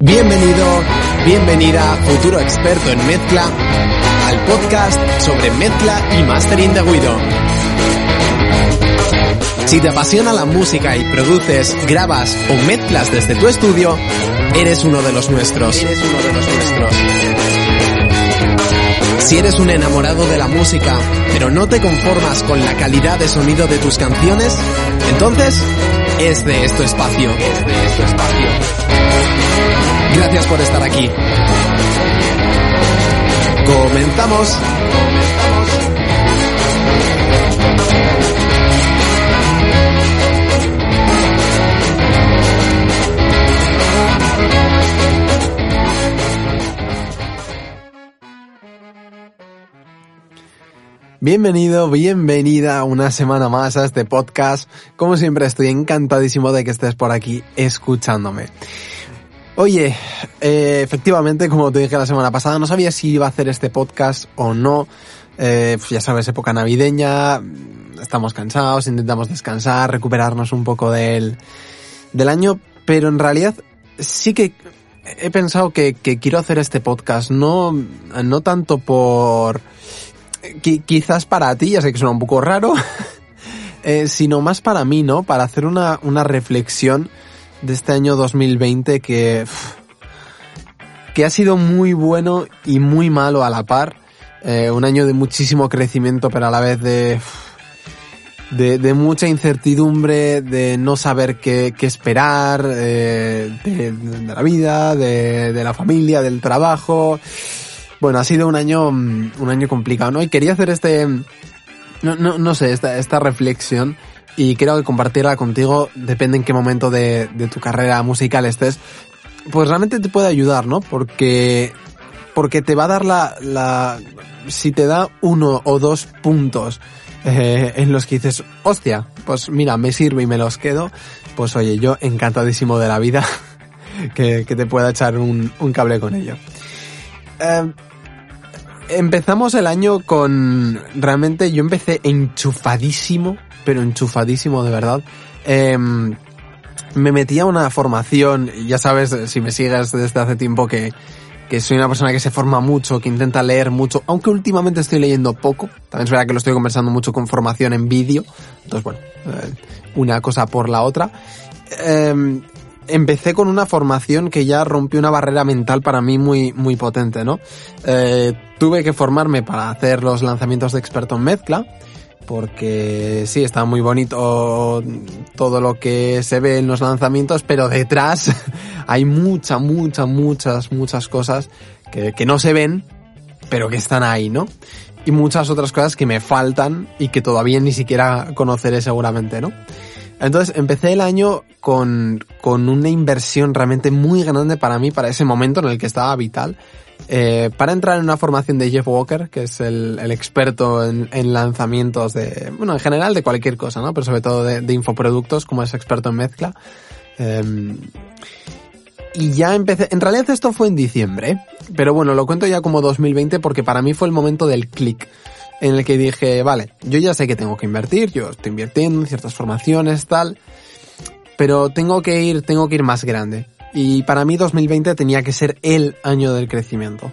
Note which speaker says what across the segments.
Speaker 1: Bienvenido, bienvenida, futuro experto en mezcla, al podcast sobre mezcla y mastering de Guido. Si te apasiona la música y produces, grabas o mezclas desde tu estudio, eres uno de los nuestros. Eres uno de los nuestros. Si eres un enamorado de la música, pero no te conformas con la calidad de sonido de tus canciones, entonces es de esto espacio. Es de esto espacio. Gracias por estar aquí. Comenzamos. Bienvenido, bienvenida una semana más a este podcast. Como siempre estoy encantadísimo de que estés por aquí escuchándome. Oye, eh, efectivamente, como te dije la semana pasada, no sabía si iba a hacer este podcast o no. Eh, pues ya sabes, época navideña, estamos cansados, intentamos descansar, recuperarnos un poco del, del año, pero en realidad sí que he pensado que, que quiero hacer este podcast, no, no tanto por, qui- quizás para ti, ya sé que suena un poco raro, eh, sino más para mí, ¿no? Para hacer una, una reflexión de este año 2020 que, que ha sido muy bueno y muy malo a la par. Eh, un año de muchísimo crecimiento, pero a la vez de, de, mucha incertidumbre, de no saber qué, qué esperar, eh, de, de la vida, de la familia, del trabajo. Bueno, ha sido un año, mm, un año complicado, ¿no? Y quería hacer este, no, no, no sé, esta, esta reflexión y creo que compartirla contigo, depende en qué momento de, de tu carrera musical estés, pues realmente te puede ayudar, ¿no? Porque, porque te va a dar la, la, si te da uno o dos puntos eh, en los que dices, hostia, pues mira, me sirve y me los quedo, pues oye, yo encantadísimo de la vida que, que te pueda echar un, un cable con ello. Eh, empezamos el año con, realmente yo empecé enchufadísimo, pero enchufadísimo de verdad. Em, me metí a una formación, ya sabes, si me sigues desde hace tiempo, que, que soy una persona que se forma mucho, que intenta leer mucho, aunque últimamente estoy leyendo poco. También es verdad que lo estoy conversando mucho con formación en vídeo. Entonces, bueno, eh, una cosa por la otra. Em, empecé con una formación que ya rompió una barrera mental para mí muy, muy potente, ¿no? Eh, tuve que formarme para hacer los lanzamientos de experto en mezcla, porque sí, está muy bonito todo lo que se ve en los lanzamientos, pero detrás hay mucha, mucha, muchas, muchas cosas que, que no se ven, pero que están ahí, ¿no? Y muchas otras cosas que me faltan y que todavía ni siquiera conoceré seguramente, ¿no? Entonces empecé el año con, con una inversión realmente muy grande para mí, para ese momento en el que estaba vital, eh, para entrar en una formación de Jeff Walker, que es el, el experto en, en lanzamientos de, bueno, en general de cualquier cosa, ¿no? Pero sobre todo de, de infoproductos, como es experto en mezcla. Eh, y ya empecé, en realidad esto fue en diciembre, pero bueno, lo cuento ya como 2020 porque para mí fue el momento del click en el que dije, vale, yo ya sé que tengo que invertir, yo estoy invirtiendo en ciertas formaciones, tal, pero tengo que ir, tengo que ir más grande. Y para mí 2020 tenía que ser el año del crecimiento.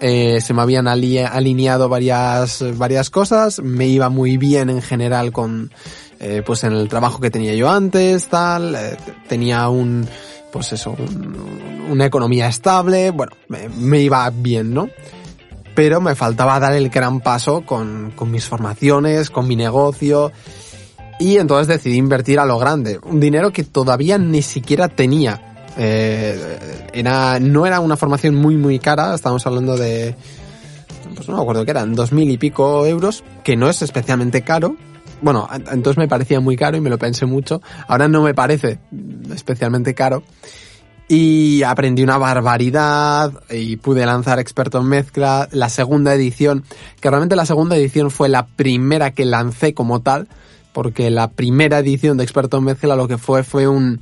Speaker 1: Eh, se me habían ali- alineado varias, varias cosas, me iba muy bien en general con, eh, pues en el trabajo que tenía yo antes, tal, eh, tenía un, pues eso, un- una economía estable, bueno, me iba bien, ¿no? Pero me faltaba dar el gran paso con, con mis formaciones, con mi negocio, y entonces decidí invertir a lo grande, un dinero que todavía ni siquiera tenía. Eh, era, no era una formación muy muy cara, estamos hablando de pues no me acuerdo que eran, dos mil y pico euros, que no es especialmente caro. Bueno, entonces me parecía muy caro y me lo pensé mucho. Ahora no me parece especialmente caro. Y aprendí una barbaridad y pude lanzar Experto en Mezcla, la segunda edición, que realmente la segunda edición fue la primera que lancé como tal, porque la primera edición de Experto en Mezcla lo que fue fue un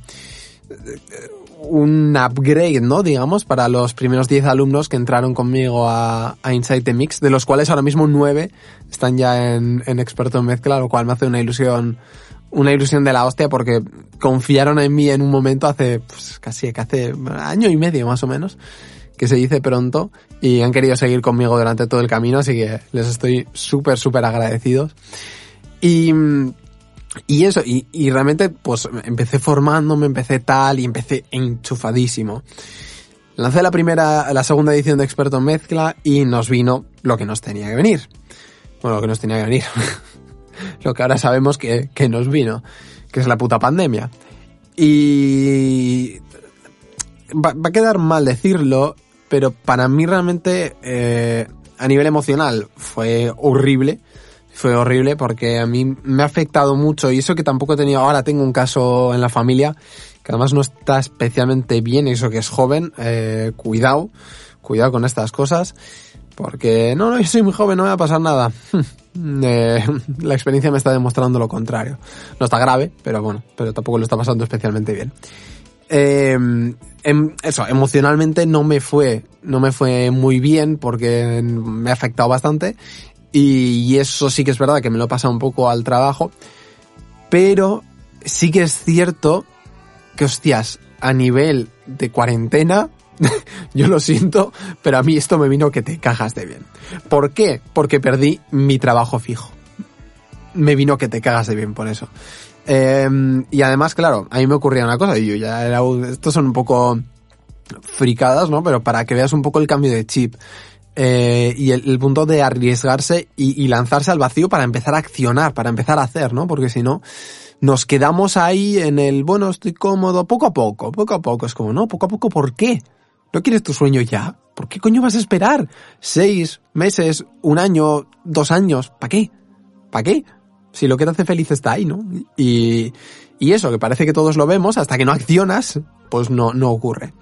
Speaker 1: un upgrade, ¿no? Digamos, para los primeros 10 alumnos que entraron conmigo a, a Insight the Mix, de los cuales ahora mismo 9 están ya en, en experto en mezcla, lo cual me hace una ilusión, una ilusión de la hostia porque confiaron en mí en un momento hace, pues casi que hace año y medio más o menos, que se dice pronto, y han querido seguir conmigo durante todo el camino, así que les estoy súper, súper agradecidos. Y, y eso, y, y realmente pues empecé formándome, empecé tal y empecé enchufadísimo. Lancé la primera, la segunda edición de Experto en Mezcla y nos vino lo que nos tenía que venir. Bueno, lo que nos tenía que venir. lo que ahora sabemos que, que nos vino, que es la puta pandemia. Y va, a quedar mal decirlo, pero para mí realmente eh, a nivel emocional fue horrible fue horrible porque a mí me ha afectado mucho y eso que tampoco he tenido, ahora tengo un caso en la familia que además no está especialmente bien, eso que es joven, eh, cuidado, cuidado con estas cosas, porque no, no, yo soy muy joven, no me va a pasar nada. eh, la experiencia me está demostrando lo contrario. No está grave, pero bueno, pero tampoco lo está pasando especialmente bien. Eh, em, eso, emocionalmente no me fue, no me fue muy bien porque me ha afectado bastante y eso sí que es verdad que me lo pasa un poco al trabajo. Pero sí que es cierto que, hostias, a nivel de cuarentena, yo lo siento, pero a mí esto me vino que te cagas de bien. ¿Por qué? Porque perdí mi trabajo fijo. Me vino que te cagas de bien por eso. Eh, y además, claro, a mí me ocurría una cosa, y yo ya era, estos son un poco fricadas, ¿no? Pero para que veas un poco el cambio de chip. Eh, y el, punto de arriesgarse y, lanzarse al vacío para empezar a accionar, para empezar a hacer, ¿no? Porque si no, nos quedamos ahí en el, bueno, estoy cómodo, poco a poco, poco a poco. Es como, no, poco a poco, ¿por qué? ¿No quieres tu sueño ya? ¿Por qué coño vas a esperar? Seis meses, un año, dos años, ¿para qué? ¿Para qué? Si lo que te hace feliz está ahí, ¿no? Y, y eso, que parece que todos lo vemos, hasta que no accionas, pues no, no ocurre.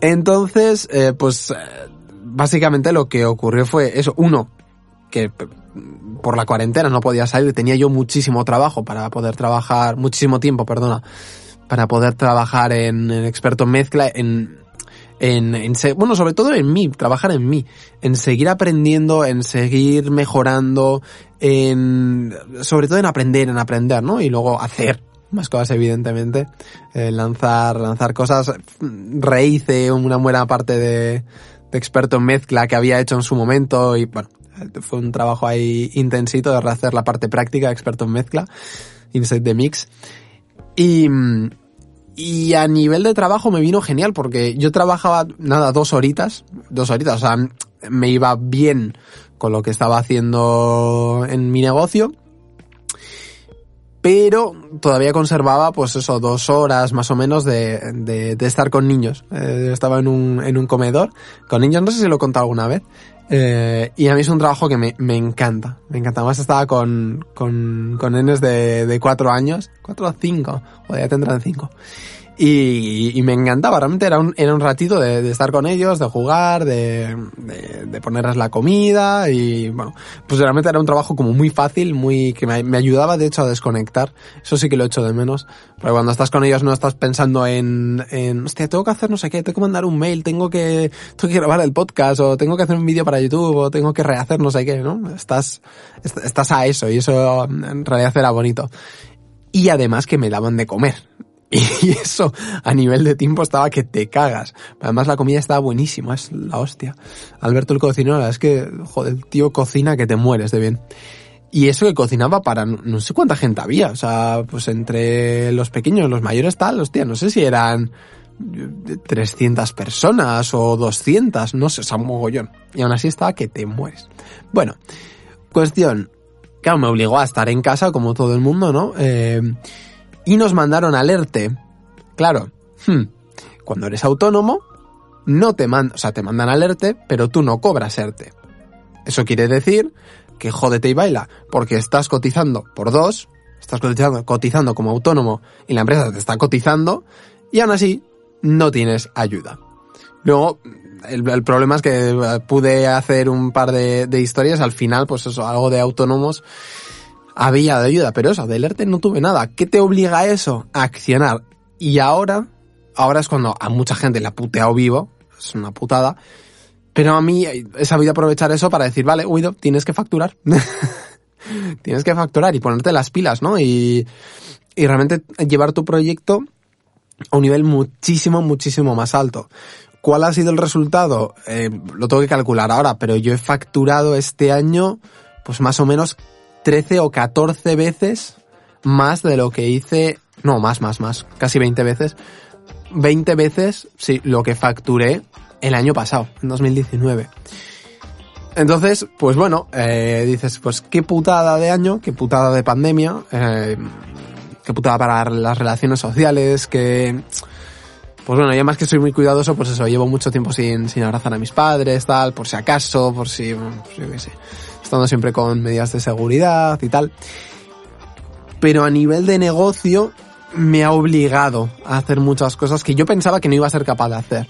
Speaker 1: Entonces, eh, pues básicamente lo que ocurrió fue eso. Uno, que por la cuarentena no podía salir, tenía yo muchísimo trabajo para poder trabajar, muchísimo tiempo, perdona, para poder trabajar en, en experto en mezcla, en, en, en, bueno, sobre todo en mí, trabajar en mí, en seguir aprendiendo, en seguir mejorando, en, sobre todo en aprender, en aprender, ¿no? Y luego hacer más cosas evidentemente, eh, lanzar, lanzar cosas, rehice una buena parte de, experto en mezcla que había hecho en su momento y bueno, fue un trabajo ahí intensito de rehacer la parte práctica experto en mezcla, Inside the Mix. Y, y a nivel de trabajo me vino genial porque yo trabajaba, nada, dos horitas, dos horitas, o sea, me iba bien con lo que estaba haciendo en mi negocio pero todavía conservaba, pues eso, dos horas más o menos de, de, de estar con niños. Eh, estaba en un, en un comedor con niños, no sé si lo he contado alguna vez. Eh, y a mí es un trabajo que me, me encanta. Me encanta. Además estaba con, con, con nenes de, de cuatro años, cuatro o cinco, o ya tendrán cinco. Y, y, me encantaba, realmente era un, era un ratito de, de estar con ellos, de jugar, de, de, de, ponerles la comida y bueno, pues realmente era un trabajo como muy fácil, muy que me, me, ayudaba de hecho a desconectar, eso sí que lo echo de menos, porque cuando estás con ellos no estás pensando en, en hostia, tengo que hacer no sé qué, tengo que mandar un mail, tengo que, tengo que grabar el podcast o tengo que hacer un vídeo para YouTube o tengo que rehacer no sé qué, ¿no? Estás, estás a eso y eso en realidad era bonito. Y además que me daban de comer y eso a nivel de tiempo estaba que te cagas. Además la comida estaba buenísima, es la hostia. Alberto el cocinero, es que, joder, el tío cocina que te mueres de bien. Y eso que cocinaba para no sé cuánta gente había, o sea, pues entre los pequeños, los mayores tal, hostia, no sé si eran 300 personas o 200, no sé, o sea, un mogollón. Y aún así estaba que te mueres. Bueno, cuestión, claro, me obligó a estar en casa como todo el mundo, ¿no? Eh, y nos mandaron alerte. Claro, hmm, cuando eres autónomo, no te mandan, o sea, te mandan alerte, pero tú no cobras ERTE. Eso quiere decir que jódete y baila, porque estás cotizando por dos, estás cotizando, cotizando como autónomo y la empresa te está cotizando y aún así no tienes ayuda. Luego, el, problema es que pude hacer un par de, de, historias, al final, pues eso, algo de autónomos había de ayuda, pero eso, del ERTE no tuve nada. ¿Qué te obliga a eso? A accionar. Y ahora, ahora es cuando a mucha gente le ha puteado vivo, es una putada, pero a mí he sabido aprovechar eso para decir, vale, Guido, tienes que facturar. tienes que facturar y ponerte las pilas, ¿no? Y, y realmente llevar tu proyecto a un nivel muchísimo, muchísimo más alto. ¿Cuál ha sido el resultado? Eh, lo tengo que calcular ahora, pero yo he facturado este año, pues más o menos 13 o 14 veces más de lo que hice, no, más, más, más, casi 20 veces, 20 veces, sí, lo que facturé el año pasado, en 2019. Entonces, pues bueno, eh, dices, pues qué putada de año, qué putada de pandemia, eh, qué putada para las relaciones sociales, que... Pues bueno, yo más que soy muy cuidadoso, pues eso, llevo mucho tiempo sin, sin abrazar a mis padres, tal, por si acaso, por si, pues siempre con medidas de seguridad y tal. Pero a nivel de negocio me ha obligado a hacer muchas cosas que yo pensaba que no iba a ser capaz de hacer.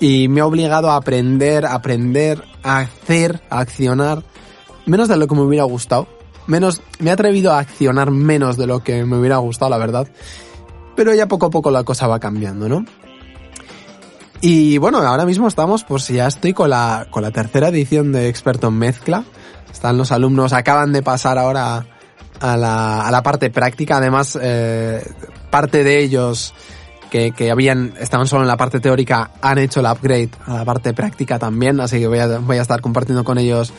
Speaker 1: Y me ha obligado a aprender, aprender, a hacer, a accionar, menos de lo que me hubiera gustado. Menos, me he atrevido a accionar menos de lo que me hubiera gustado, la verdad. Pero ya poco a poco la cosa va cambiando, ¿no? Y bueno, ahora mismo estamos, pues ya estoy con la, con la tercera edición de Experto en Mezcla. Están los alumnos, acaban de pasar ahora a la, a la parte práctica. Además, eh, parte de ellos que, que habían, estaban solo en la parte teórica, han hecho el upgrade a la parte práctica también. Así que voy a, voy a estar compartiendo con ellos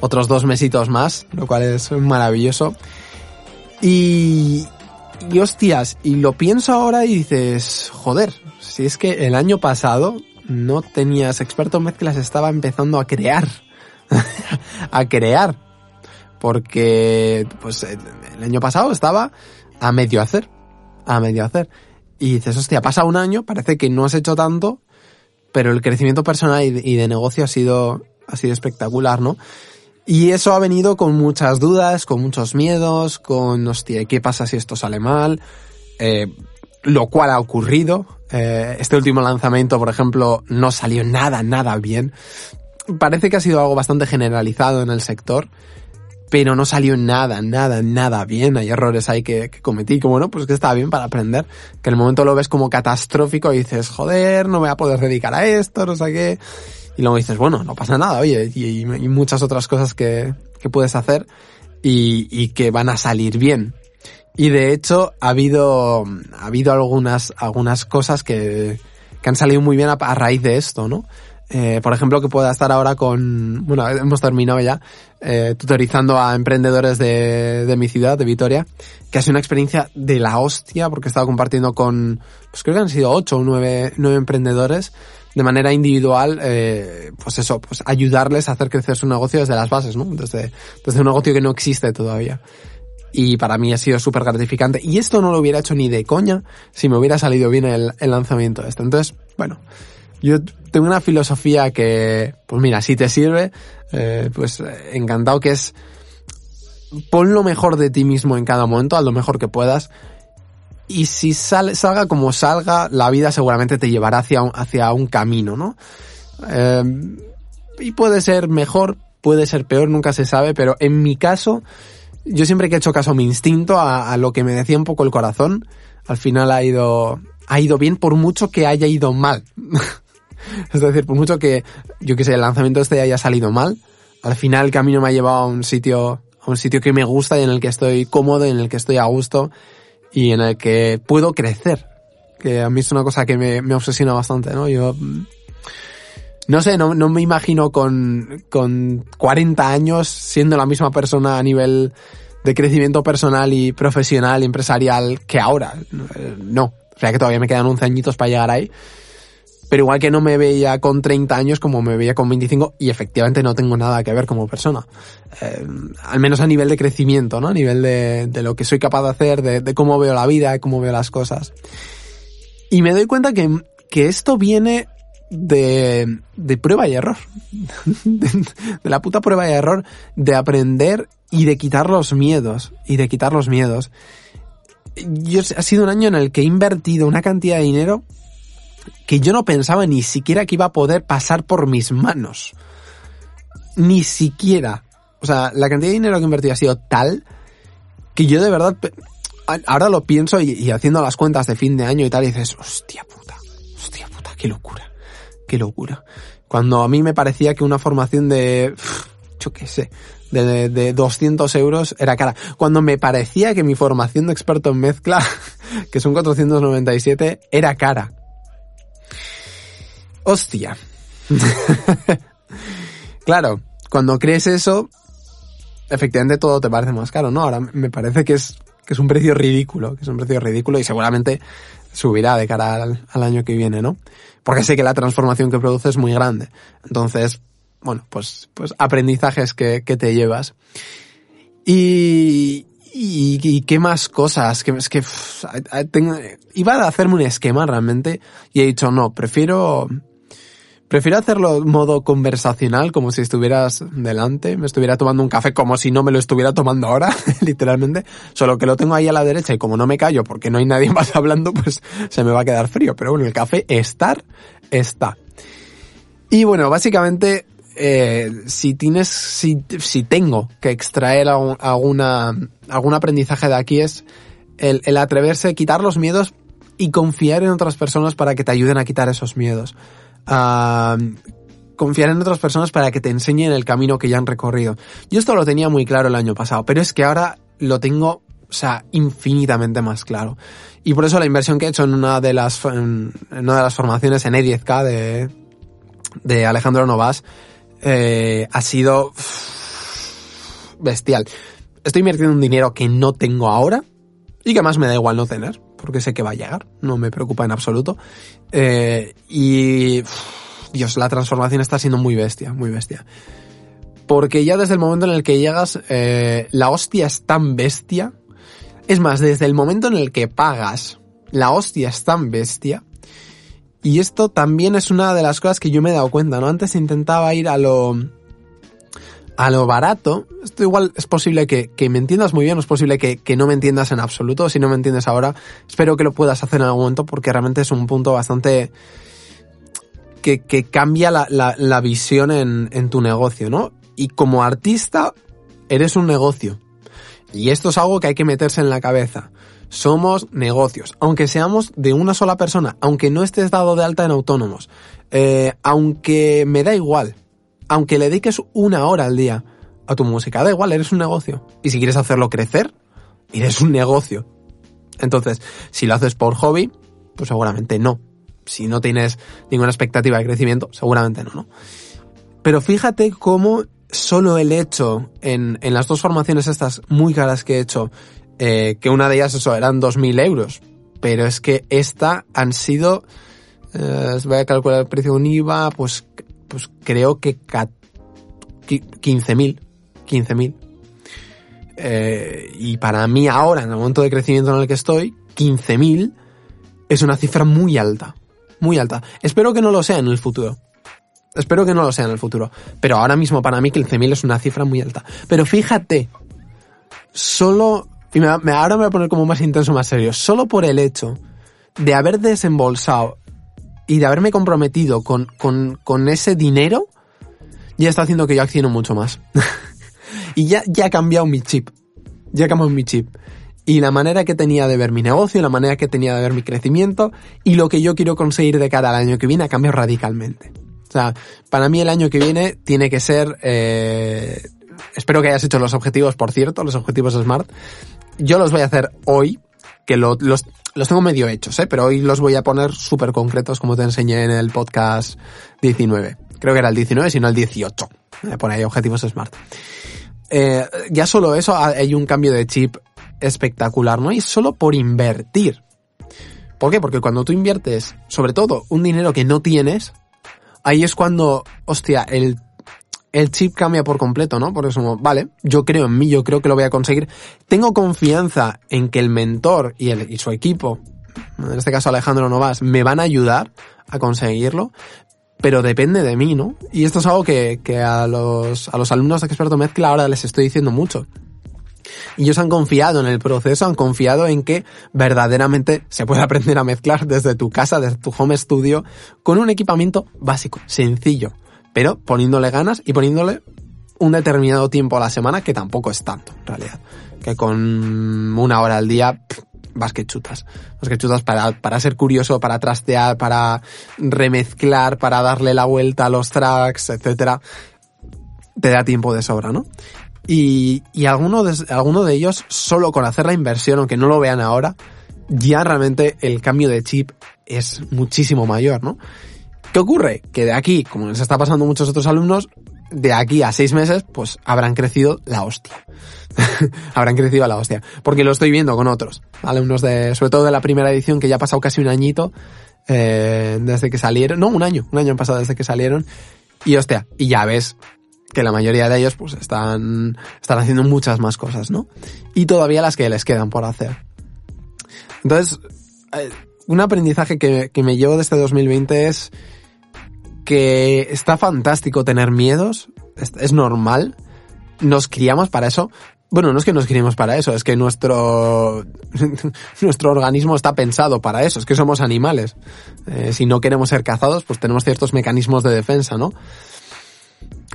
Speaker 1: otros dos mesitos más, lo cual es maravilloso. Y, y hostias, y lo pienso ahora y dices, joder, si es que el año pasado no tenías experto en mezclas, estaba empezando a crear a crear. Porque, pues, el año pasado estaba a medio hacer. A medio hacer. Y dices, hostia, pasa un año, parece que no has hecho tanto, pero el crecimiento personal y de negocio ha sido, ha sido espectacular, ¿no? Y eso ha venido con muchas dudas, con muchos miedos, con, hostia, ¿qué pasa si esto sale mal? Eh, lo cual ha ocurrido. Eh, este último lanzamiento, por ejemplo, no salió nada, nada bien parece que ha sido algo bastante generalizado en el sector, pero no salió nada, nada, nada bien. Hay errores ahí que, cometí, como no, pues que estaba bien para aprender, que en el momento lo ves como catastrófico y dices, joder, no me voy a poder dedicar a esto, no sé qué. Y luego dices, bueno, no pasa nada, oye, y, y muchas otras cosas que, que puedes hacer y, que van a salir bien. Y de hecho, ha habido, ha habido algunas, algunas cosas que, que han salido muy bien a raíz de esto, ¿no? Eh, por ejemplo, que pueda estar ahora con, bueno, hemos terminado ya, eh, tutorizando a emprendedores de, de mi ciudad, de Vitoria, que ha sido una experiencia de la hostia, porque he estado compartiendo con, pues creo que han sido ocho o nueve, nueve emprendedores, de manera individual, eh, pues eso, pues ayudarles a hacer crecer su negocio desde las bases, ¿no? Desde, desde un negocio que no existe todavía. Y para mí ha sido súper gratificante. Y esto no lo hubiera hecho ni de coña si me hubiera salido bien el, el lanzamiento de esto. Entonces, bueno, yo tengo una filosofía que, pues mira, si te sirve, eh, pues encantado que es pon lo mejor de ti mismo en cada momento, a lo mejor que puedas. Y si sale, salga como salga, la vida seguramente te llevará hacia un, hacia un camino, ¿no? Eh, y puede ser mejor, puede ser peor, nunca se sabe, pero en mi caso, yo siempre que he hecho caso a mi instinto, a lo que me decía un poco el corazón, al final ha ido, ha ido bien por mucho que haya ido mal. es decir, por mucho que, yo que sé, el lanzamiento este haya salido mal, al final el camino me ha llevado a un sitio, a un sitio que me gusta y en el que estoy cómodo, en el que estoy a gusto y en el que puedo crecer. Que a mí es una cosa que me, me obsesiona bastante, ¿no? Yo, no sé, no, no me imagino con, con 40 años siendo la misma persona a nivel de crecimiento personal y profesional y empresarial que ahora. No. O sea que todavía me quedan 11 añitos para llegar ahí pero igual que no me veía con 30 años como me veía con 25 y efectivamente no tengo nada que ver como persona. Eh, al menos a nivel de crecimiento, ¿no? A nivel de, de lo que soy capaz de hacer, de, cómo veo la vida, de cómo veo las cosas. Y me doy cuenta que, que esto viene de, de prueba y error. De, de, la puta prueba y error de aprender y de quitar los miedos. Y de quitar los miedos. Yo, ha sido un año en el que he invertido una cantidad de dinero que yo no pensaba ni siquiera que iba a poder pasar por mis manos. Ni siquiera. O sea, la cantidad de dinero que he invertido ha sido tal que yo de verdad ahora lo pienso y, y, haciendo las cuentas de fin de año y tal, y dices, hostia puta, hostia puta, qué locura, qué locura. Cuando a mí me parecía que una formación de, yo qué sé, de, de 200 euros era cara. Cuando me parecía que mi formación de experto en mezcla, que son 497, era cara. Hostia. claro, cuando crees eso, efectivamente todo te parece más caro, ¿no? Ahora me parece que es que es un precio ridículo, que es un precio ridículo y seguramente subirá de cara al, año que viene, ¿no? Porque sé que la transformación que produce es muy grande. Entonces, bueno, pues, pues aprendizajes que, que te llevas. Y, y, qué más cosas, que es que iba a hacerme un esquema realmente y he dicho, no, prefiero, Prefiero hacerlo modo conversacional, como si estuvieras delante, me estuviera tomando un café como si no me lo estuviera tomando ahora, literalmente. Solo que lo tengo ahí a la derecha y como no me callo porque no hay nadie más hablando, pues se me va a quedar frío. Pero bueno, el café estar, está. Y bueno, básicamente, eh, si tienes, si, si tengo que extraer alguna, algún aprendizaje de aquí es el, el atreverse quitar los miedos y confiar en otras personas para que te ayuden a quitar esos miedos confiar en otras personas para que te enseñen el camino que ya han recorrido. Yo esto lo tenía muy claro el año pasado, pero es que ahora lo tengo, o sea, infinitamente más claro. Y por eso la inversión que he hecho en una de las, en una de las formaciones en E10K de, de Alejandro Novas, eh, ha sido bestial. Estoy invirtiendo un dinero que no tengo ahora y que más me da igual no tener porque sé que va a llegar, no me preocupa en absoluto. Eh, y, Dios, la transformación está siendo muy bestia, muy bestia. Porque ya desde el momento en el que llegas, eh, la hostia es tan bestia. Es más, desde el momento en el que pagas, la hostia es tan bestia. Y esto también es una de las cosas que yo me he dado cuenta, ¿no? Antes intentaba ir a lo, a lo barato, esto igual es posible que, que me entiendas muy bien, es posible que, que, no me entiendas en absoluto. Si no me entiendes ahora, espero que lo puedas hacer en algún momento porque realmente es un punto bastante que, que cambia la, la, la visión en, en tu negocio, ¿no? Y como artista, eres un negocio. Y esto es algo que hay que meterse en la cabeza. Somos negocios, aunque seamos de una sola persona, aunque no estés dado de alta en autónomos, eh, aunque me da igual, aunque le dediques una hora al día a tu música, da igual, eres un negocio. Y si quieres hacerlo crecer, eres un negocio. Entonces, si lo haces por hobby, pues seguramente no. Si no tienes ninguna expectativa de crecimiento, seguramente no, ¿no? Pero fíjate cómo solo el hecho en, en las dos formaciones estas muy caras que he hecho, eh, que una de ellas eso eran 2.000 euros, pero es que esta han sido, eh, voy a calcular el precio de un IVA, pues pues creo que 15.000, 15.000. Eh, y para mí ahora, en el momento de crecimiento en el que estoy, 15.000 es una cifra muy alta, muy alta. Espero que no lo sea en el futuro. Espero que no lo sea en el futuro. Pero ahora mismo para mí 15.000 es una cifra muy alta. Pero fíjate, solo, y me, me, ahora me voy a poner como más intenso, más serio, solo por el hecho de haber desembolsado y de haberme comprometido con, con, con ese dinero, ya está haciendo que yo accione mucho más. y ya, ya ha cambiado mi chip. Ya ha cambiado mi chip. Y la manera que tenía de ver mi negocio, la manera que tenía de ver mi crecimiento y lo que yo quiero conseguir de cara al año que viene ha cambiado radicalmente. O sea, para mí el año que viene tiene que ser, eh, espero que hayas hecho los objetivos, por cierto, los objetivos SMART. Yo los voy a hacer hoy, que lo, los, los tengo medio hechos, ¿eh? pero hoy los voy a poner súper concretos como te enseñé en el podcast 19. Creo que era el 19, sino el 18. Me pone ahí objetivos SMART. Eh, ya solo eso hay un cambio de chip espectacular, ¿no? Y solo por invertir. ¿Por qué? Porque cuando tú inviertes, sobre todo, un dinero que no tienes, ahí es cuando, hostia, el el chip cambia por completo, ¿no? Porque somos, vale, yo creo en mí, yo creo que lo voy a conseguir. Tengo confianza en que el mentor y, el, y su equipo, en este caso Alejandro Novas, me van a ayudar a conseguirlo. pero depende de mí, ¿no? Y esto es algo que, que a, los, a los alumnos de Experto Mezcla ahora les estoy diciendo mucho. Y ellos han confiado en el proceso, han confiado en que verdaderamente se puede aprender a mezclar desde tu casa, desde tu home studio, con un equipamiento básico, sencillo, pero poniéndole ganas y poniéndole un determinado tiempo a la semana, que tampoco es tanto, en realidad. Que con una hora al día, vas que chutas. Vas que chutas para, para ser curioso, para trastear, para remezclar, para darle la vuelta a los tracks, etcétera. Te da tiempo de sobra, ¿no? Y, y alguno, de, alguno de ellos, solo con hacer la inversión, aunque no lo vean ahora, ya realmente el cambio de chip es muchísimo mayor, ¿no? ¿Qué ocurre? Que de aquí, como les está pasando muchos otros alumnos, de aquí a seis meses, pues habrán crecido la hostia. habrán crecido a la hostia. Porque lo estoy viendo con otros alumnos de, sobre todo de la primera edición, que ya ha pasado casi un añito, eh, desde que salieron, no, un año, un año han pasado desde que salieron, y hostia, y ya ves que la mayoría de ellos pues están, están haciendo muchas más cosas, ¿no? Y todavía las que les quedan por hacer. Entonces, eh, un aprendizaje que, que me llevo de este 2020 es que está fantástico tener miedos, es, normal, nos criamos para eso. Bueno, no es que nos criemos para eso, es que nuestro, nuestro organismo está pensado para eso, es que somos animales. Eh, si no queremos ser cazados, pues tenemos ciertos mecanismos de defensa, ¿no?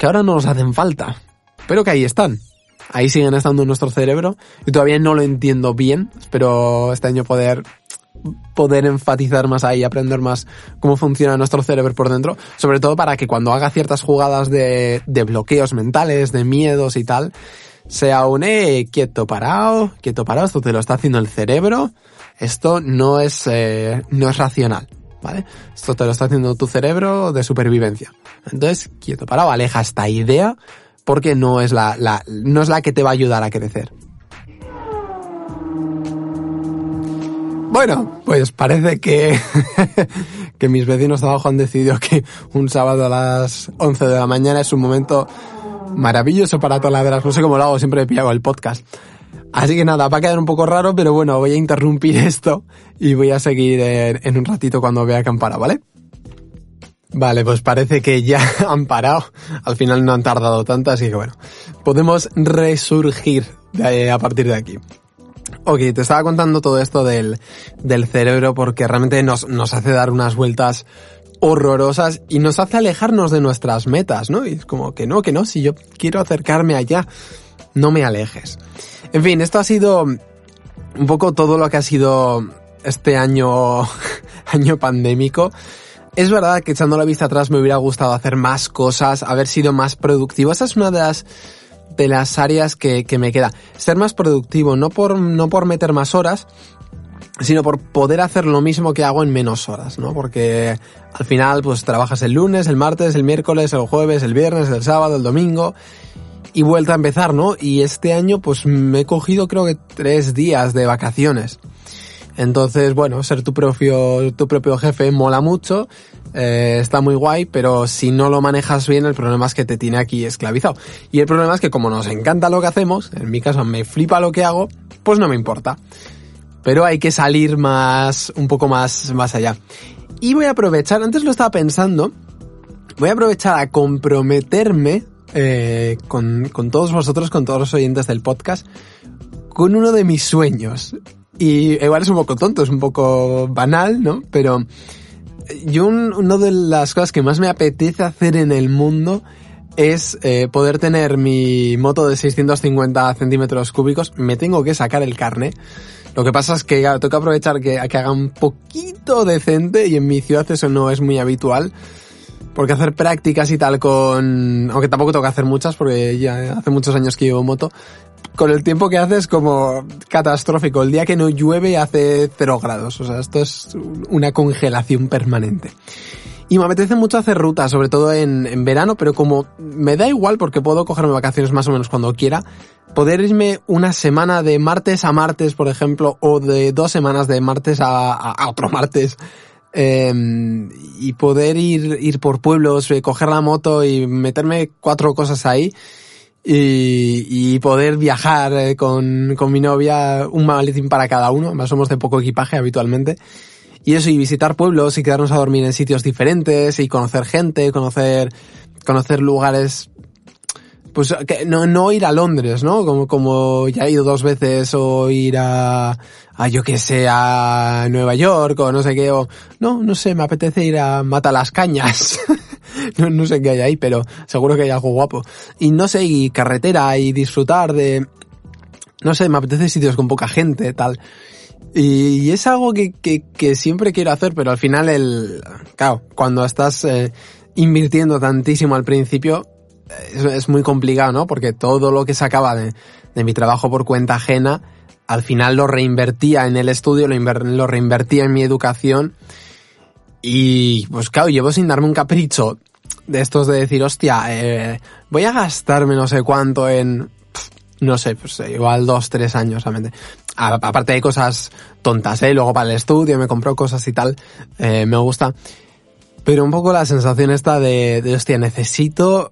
Speaker 1: que ahora no nos hacen falta, pero que ahí están. Ahí siguen estando en nuestro cerebro y todavía no lo entiendo bien. Espero este año poder poder enfatizar más ahí, aprender más cómo funciona nuestro cerebro por dentro, sobre todo para que cuando haga ciertas jugadas de, bloqueos mentales, de miedos y tal, sea un eh, quieto parado, quieto parado, esto te lo está haciendo el cerebro, esto no es, eh, no es racional. ¿vale? Esto te lo está haciendo tu cerebro de supervivencia. Entonces, quieto, parado, aleja esta idea porque no es la, la, no es la que te va a ayudar a crecer. Bueno, pues parece que, que mis vecinos de abajo han decidido que un sábado a las 11 de la mañana es un momento maravilloso para taladeras. No sé cómo lo hago, siempre hago el podcast. Así que nada, va a quedar un poco raro, pero bueno, voy a interrumpir esto y voy a seguir en, un ratito cuando vea que han parado, ¿vale? Vale, pues parece que ya han parado. Al final no han tardado tanto, así que bueno, podemos resurgir a partir de aquí. Ok, te estaba contando todo esto del, del cerebro porque realmente nos, nos hace dar unas vueltas horrorosas y nos hace alejarnos de nuestras metas, ¿no? Y es como que no, que no, si yo quiero acercarme allá, no me alejes. En fin, esto ha sido un poco todo lo que ha sido este año, año pandémico. Es verdad que echando la vista atrás me hubiera gustado hacer más cosas, haber sido más productivo. Esa es una de las, de las áreas que, que me queda. Ser más productivo, no por, no por meter más horas, sino por poder hacer lo mismo que hago en menos horas, ¿no? Porque al final, pues trabajas el lunes, el martes, el miércoles, el jueves, el viernes, el sábado, el domingo, y vuelta a empezar, ¿no? Y este año pues me he cogido creo que tres días de vacaciones. Entonces, bueno, ser tu propio, tu propio jefe mola mucho, eh, está muy guay, pero si no lo manejas bien, el problema es que te tiene aquí esclavizado. Y el problema es que como nos encanta lo que hacemos, en mi caso me flipa lo que hago, pues no me importa. Pero hay que salir más, un poco más, más allá. Y voy a aprovechar, antes lo estaba pensando, voy a aprovechar a comprometerme eh, con, con todos vosotros, con todos los oyentes del podcast, con uno de mis sueños. Y igual es un poco tonto, es un poco banal, ¿no? Pero yo un, una de las cosas que más me apetece hacer en el mundo es eh, poder tener mi moto de 650 centímetros cúbicos. Me tengo que sacar el carne. Lo que pasa es que tengo que aprovechar que, que haga un poquito decente y en mi ciudad eso no es muy habitual. Porque hacer prácticas y tal con... Aunque tampoco tengo que hacer muchas porque ya hace muchos años que llevo moto. Con el tiempo que hace es como catastrófico. El día que no llueve hace cero grados. O sea, esto es una congelación permanente. Y me apetece mucho hacer rutas, sobre todo en, verano, pero como me da igual porque puedo cogerme vacaciones más o menos cuando quiera, poder irme una semana de martes a martes, por ejemplo, o de dos semanas de martes a, otro martes, eh, y poder ir, ir por pueblos, eh, coger la moto y meterme cuatro cosas ahí y, y poder viajar eh, con, con mi novia un maletín para cada uno, más somos de poco equipaje habitualmente y eso, y visitar pueblos y quedarnos a dormir en sitios diferentes y conocer gente, conocer, conocer lugares pues que no, no ir a Londres, ¿no? Como, como ya he ido dos veces o ir a, a yo que sé, a Nueva York o no sé qué, o no, no sé, me apetece ir a Mata las Cañas. no, no sé qué hay ahí, pero seguro que hay algo guapo. Y no sé, y carretera y disfrutar de, no sé, me apetece sitios con poca gente, tal. Y es algo que, que, siempre quiero hacer, pero al final el, claro, cuando estás eh, invirtiendo tantísimo al principio, es, muy complicado, ¿no? Porque todo lo que sacaba de, de, mi trabajo por cuenta ajena, al final lo reinvertía en el estudio, lo, lo reinvertía en mi educación. Y pues claro, llevo sin darme un capricho de estos de decir, hostia, eh, voy a gastarme no sé cuánto en, no sé, pues igual dos, tres años realmente. A, aparte de cosas tontas, ¿eh? Luego para el estudio me compró cosas y tal, eh, me gusta. Pero un poco la sensación esta de, de hostia, necesito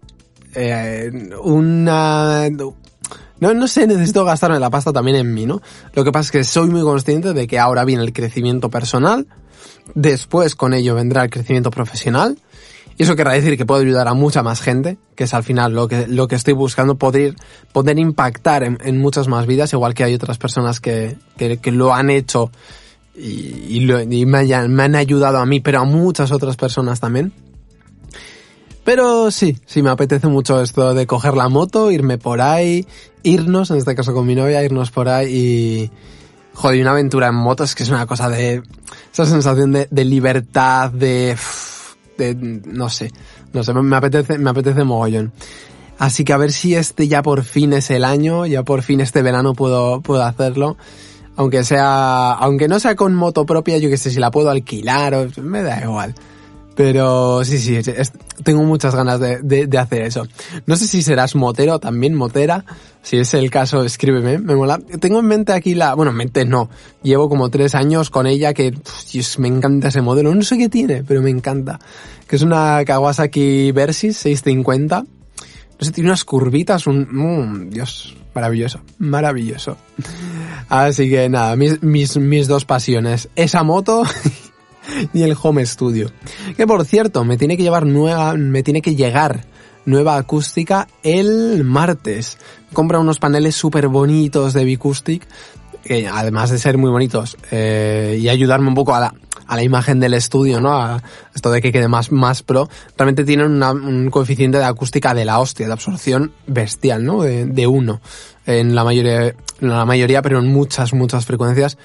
Speaker 1: eh, una... No, no sé, necesito gastarme la pasta también en mí, ¿no? Lo que pasa es que soy muy consciente de que ahora viene el crecimiento personal, después con ello vendrá el crecimiento profesional, y eso querrá decir que puedo ayudar a mucha más gente, que es al final lo que, lo que estoy buscando, poder, poder impactar en, en muchas más vidas, igual que hay otras personas que, que, lo han hecho y, y me, hayan, me han ayudado a mí, pero a muchas otras personas también. Pero sí, sí me apetece mucho esto de coger la moto, irme por ahí, irnos, en este caso con mi novia, irnos por ahí y... Joder, una aventura en moto es que es una cosa de... Esa sensación de, de libertad, de, No sé, no sé, me apetece, me apetece mogollón. Así que a ver si este ya por fin es el año, ya por fin este verano puedo, puedo hacerlo. Aunque sea, aunque no sea con moto propia, yo que sé, si la puedo alquilar o, me da igual. Pero sí, sí, es, tengo muchas ganas de, de, hacer eso. No sé si serás motero también, motera. Si es el caso, escríbeme, me mola. Tengo en mente aquí la, bueno, en mente no. Llevo como tres años con ella que, Dios, me encanta ese modelo. No sé qué tiene, pero me encanta. Que es una Kawasaki Versys 650. No sé, tiene unas curvitas, un, mmm, Dios, maravilloso, maravilloso. Así que nada, mis, mis, mis dos pasiones. Esa moto y el home studio. Que por cierto, me tiene que llevar nueva, me tiene que llegar nueva acústica el martes. Compra unos paneles súper bonitos de Bicoustic, que además de ser muy bonitos, eh, y ayudarme un poco a la, a la imagen del estudio, ¿no? A esto de que quede más, más pro, realmente tienen un coeficiente de acústica de la hostia, de absorción bestial, ¿no? De, de uno. En la mayoría, en la mayoría, pero en muchas, muchas frecuencias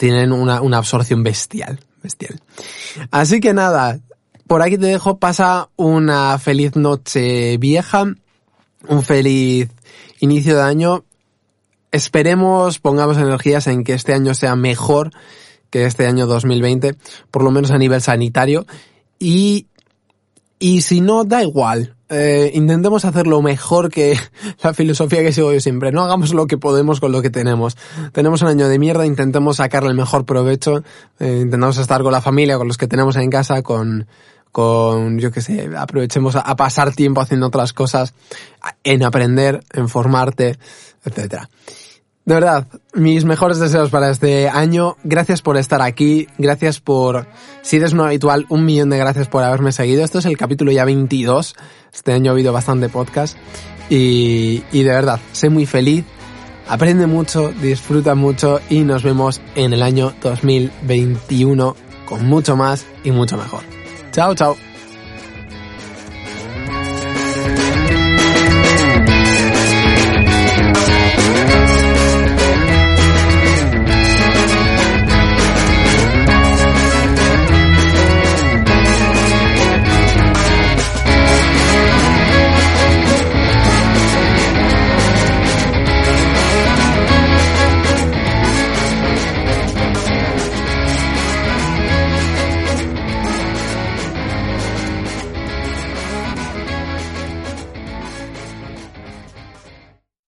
Speaker 1: tienen una, una absorción bestial bestial. Así que nada, por aquí te dejo, pasa una feliz noche vieja, un feliz inicio de año. Esperemos, pongamos energías en que este año sea mejor que este año 2020, por lo menos a nivel sanitario. Y, y si no, da igual eh, intentemos hacer lo mejor que la filosofía que sigo yo siempre. No hagamos lo que podemos con lo que tenemos. Tenemos un año de mierda, intentemos sacarle el mejor provecho, eh, intentamos estar con la familia, con los que tenemos en casa, con, con, yo qué sé, aprovechemos a, a, pasar tiempo haciendo otras cosas, en aprender, en formarte, etcétera. De verdad, mis mejores deseos para este año. Gracias por estar aquí. Gracias por, si eres no habitual, un millón de gracias por haberme seguido. Esto es el capítulo ya 22. Este año ha habido bastante podcast. Y, y de verdad, sé muy feliz. Aprende mucho, disfruta mucho y nos vemos en el año 2021 con mucho más y mucho mejor. Chao, chao.